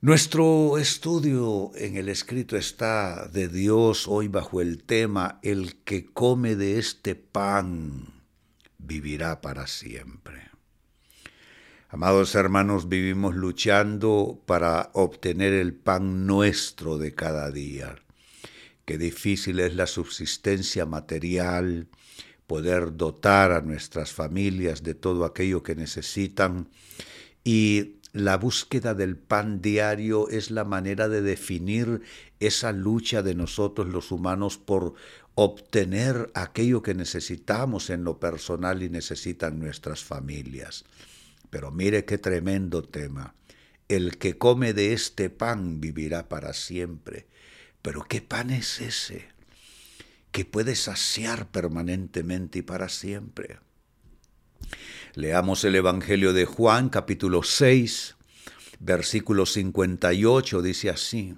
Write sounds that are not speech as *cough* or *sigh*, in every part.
Nuestro estudio en el escrito está de Dios hoy bajo el tema El que come de este pan vivirá para siempre. Amados hermanos, vivimos luchando para obtener el pan nuestro de cada día. Qué difícil es la subsistencia material, poder dotar a nuestras familias de todo aquello que necesitan y la búsqueda del pan diario es la manera de definir esa lucha de nosotros los humanos por obtener aquello que necesitamos en lo personal y necesitan nuestras familias. Pero mire qué tremendo tema. El que come de este pan vivirá para siempre. Pero ¿qué pan es ese? Que puede saciar permanentemente y para siempre. Leamos el Evangelio de Juan capítulo 6, versículo 58, dice así.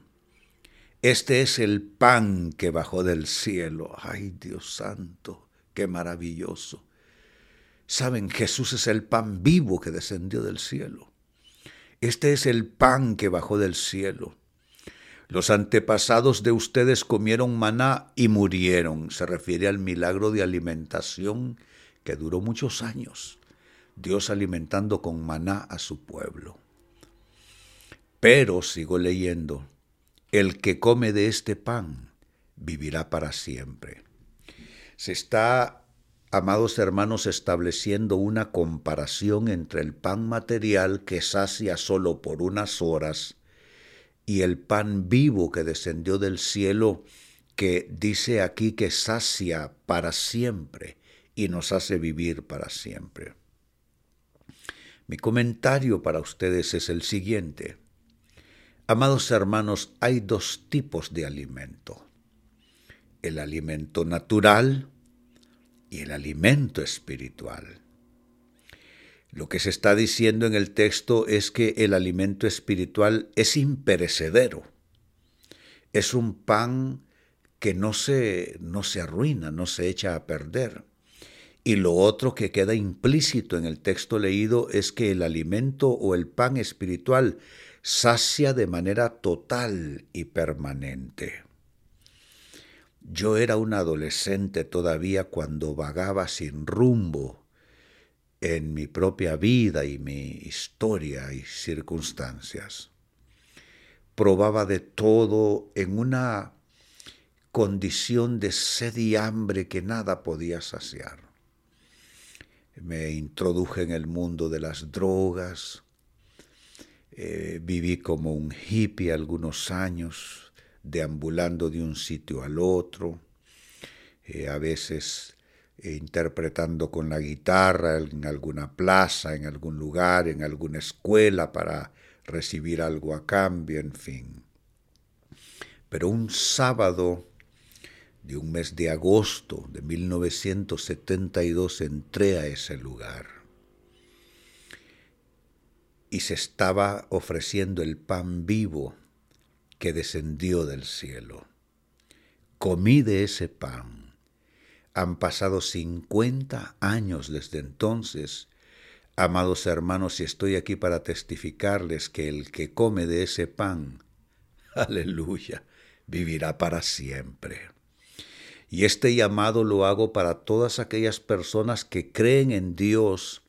Este es el pan que bajó del cielo. Ay Dios santo, qué maravilloso. Saben, Jesús es el pan vivo que descendió del cielo. Este es el pan que bajó del cielo. Los antepasados de ustedes comieron maná y murieron. Se refiere al milagro de alimentación que duró muchos años. Dios alimentando con maná a su pueblo. Pero, sigo leyendo, el que come de este pan vivirá para siempre. Se está, amados hermanos, estableciendo una comparación entre el pan material que sacia solo por unas horas y el pan vivo que descendió del cielo que dice aquí que sacia para siempre y nos hace vivir para siempre. Mi comentario para ustedes es el siguiente. Amados hermanos, hay dos tipos de alimento. El alimento natural y el alimento espiritual. Lo que se está diciendo en el texto es que el alimento espiritual es imperecedero. Es un pan que no se, no se arruina, no se echa a perder. Y lo otro que queda implícito en el texto leído es que el alimento o el pan espiritual sacia de manera total y permanente. Yo era un adolescente todavía cuando vagaba sin rumbo en mi propia vida y mi historia y circunstancias. Probaba de todo en una condición de sed y hambre que nada podía saciar me introduje en el mundo de las drogas, eh, viví como un hippie algunos años, deambulando de un sitio al otro, eh, a veces interpretando con la guitarra en alguna plaza, en algún lugar, en alguna escuela para recibir algo a cambio, en fin. Pero un sábado de un mes de agosto de 1972 entré a ese lugar y se estaba ofreciendo el pan vivo que descendió del cielo. Comí de ese pan. Han pasado 50 años desde entonces. Amados hermanos, y estoy aquí para testificarles que el que come de ese pan, *laughs* aleluya, vivirá para siempre. Y este llamado lo hago para todas aquellas personas que creen en Dios,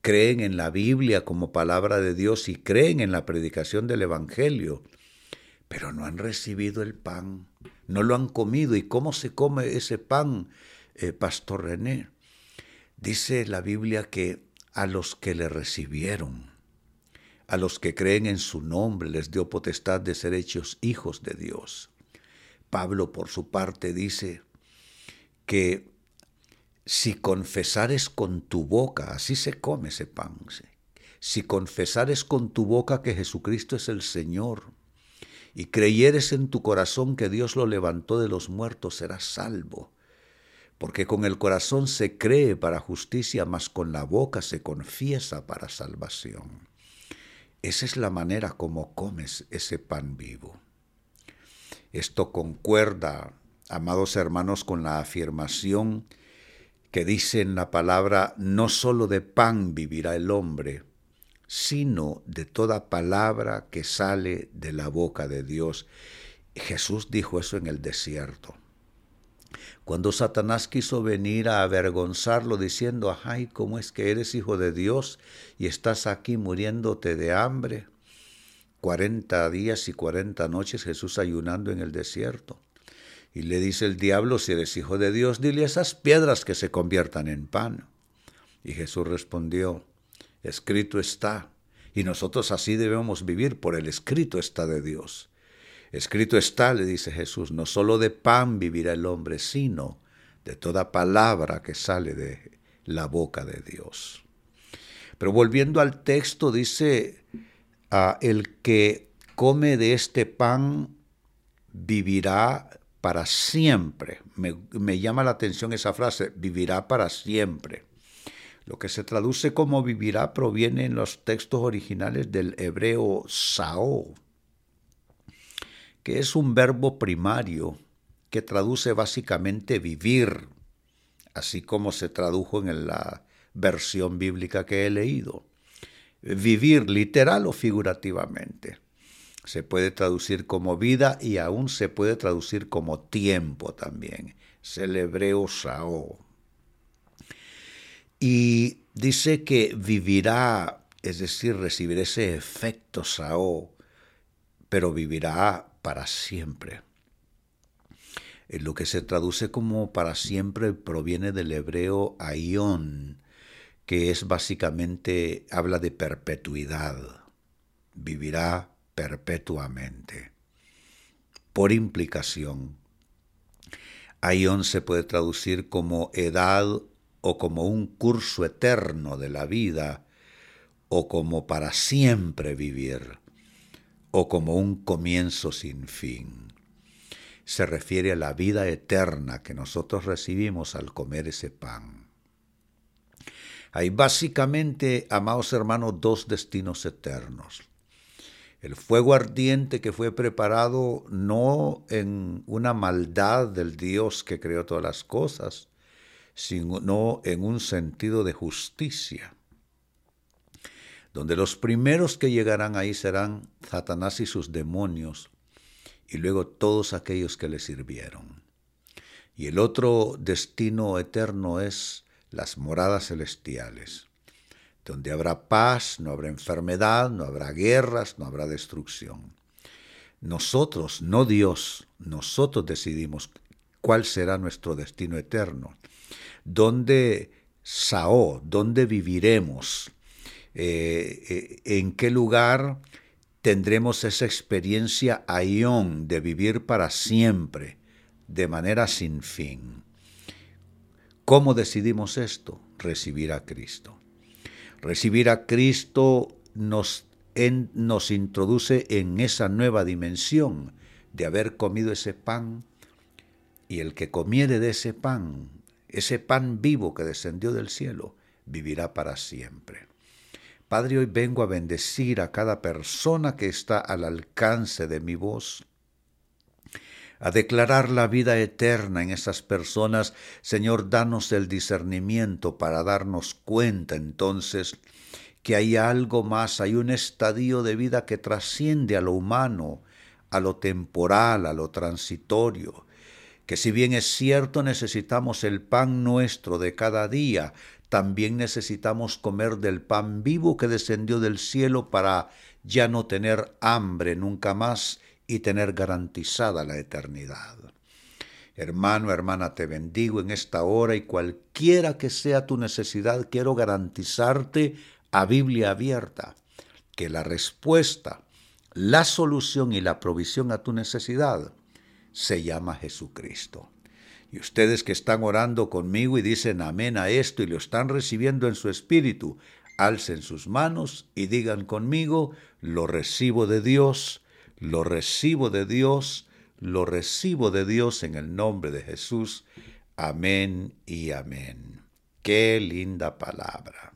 creen en la Biblia como palabra de Dios y creen en la predicación del Evangelio, pero no han recibido el pan, no lo han comido. ¿Y cómo se come ese pan, eh, Pastor René? Dice la Biblia que a los que le recibieron, a los que creen en su nombre, les dio potestad de ser hechos hijos de Dios. Pablo, por su parte, dice que si confesares con tu boca, así se come ese pan, si confesares con tu boca que Jesucristo es el Señor, y creyeres en tu corazón que Dios lo levantó de los muertos, serás salvo. Porque con el corazón se cree para justicia, mas con la boca se confiesa para salvación. Esa es la manera como comes ese pan vivo. Esto concuerda, amados hermanos, con la afirmación que dice en la palabra, no solo de pan vivirá el hombre, sino de toda palabra que sale de la boca de Dios. Jesús dijo eso en el desierto. Cuando Satanás quiso venir a avergonzarlo diciendo, ay, ¿cómo es que eres hijo de Dios y estás aquí muriéndote de hambre? Cuarenta días y cuarenta noches Jesús ayunando en el desierto. Y le dice el diablo, si eres hijo de Dios, dile esas piedras que se conviertan en pan. Y Jesús respondió, escrito está, y nosotros así debemos vivir, por el escrito está de Dios. Escrito está, le dice Jesús, no solo de pan vivirá el hombre, sino de toda palabra que sale de la boca de Dios. Pero volviendo al texto, dice, ah, el que come de este pan vivirá para siempre. Me, me, llama la atención esa frase, vivirá para siempre. Lo que se traduce como vivirá proviene en los textos originales del hebreo sao, que es un verbo primario que traduce básicamente vivir, así como se tradujo en la versión bíblica que he leído. Vivir literal o figurativamente. Se puede traducir como vida y aún se puede traducir como tiempo también. Es el hebreo sao. Y dice que vivirá, es decir, recibir ese efecto sao, pero vivirá para siempre. Eh, lo que se traduce como para siempre proviene del hebreo aion, que es básicamente, habla de perpetuidad. Vivirá perpetuamente. Por implicación, aion se puede traducir como edad o como un curso eterno de la vida o como para siempre vivir o como un comienzo sin fin. Se refiere a la vida eterna que nosotros recibimos al comer ese pan. Hay básicamente, amados hermanos, dos destinos eternos. El fuego ardiente que fue preparado no en una maldad del Dios que creó todas las cosas, sino en un sentido de justicia donde los primeros que llegarán ahí serán Satanás y sus demonios, y luego todos aquellos que le sirvieron. Y el otro destino eterno es las moradas celestiales, donde habrá paz, no habrá enfermedad, no habrá guerras, no habrá destrucción. Nosotros, no Dios, nosotros decidimos cuál será nuestro destino eterno, dónde Sao, dónde viviremos, eh, eh, en qué lugar tendremos esa experiencia aión de vivir para siempre, de manera sin fin. ¿Cómo decidimos esto? Recibir a Cristo. Recibir a Cristo nos, nos introduce en esa nueva dimensión de haber comido ese pan y el que comiere de ese pan, ese pan vivo que descendió del cielo, vivirá para siempre. Padre, hoy vengo a bendecir a cada persona que está al alcance de mi voz, a declarar la vida eterna en esas personas. Señor, danos el discernimiento para darnos cuenta entonces que hay algo más, hay un estadio de vida que trasciende a lo humano, a lo temporal, a lo transitorio, que si bien es cierto necesitamos el pan nuestro de cada día, también necesitamos comer del pan vivo que descendió del cielo para ya no tener hambre nunca más y tener garantizada la eternidad. Hermano, hermana, te bendigo en esta hora y cualquiera que sea tu necesidad, quiero garantizarte a Biblia abierta que la respuesta, la solución y la provisión a tu necesidad se llama Jesucristo. Y ustedes que están orando conmigo y dicen amén a esto y lo están recibiendo en su espíritu, alcen sus manos y digan conmigo, lo recibo de Dios, lo recibo de Dios, lo recibo de Dios en el nombre de Jesús. Amén y amén. Qué linda palabra.